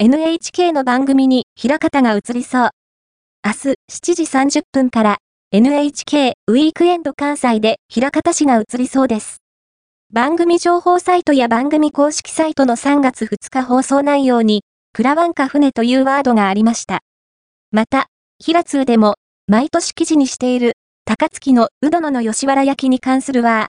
NHK の番組に平方が移りそう。明日7時30分から NHK ウィークエンド関西で平方市が移りそうです。番組情報サイトや番組公式サイトの3月2日放送内容に、クラワンカ船というワードがありました。また、平通でも、毎年記事にしている、高槻のうどのの吉原焼きに関するは、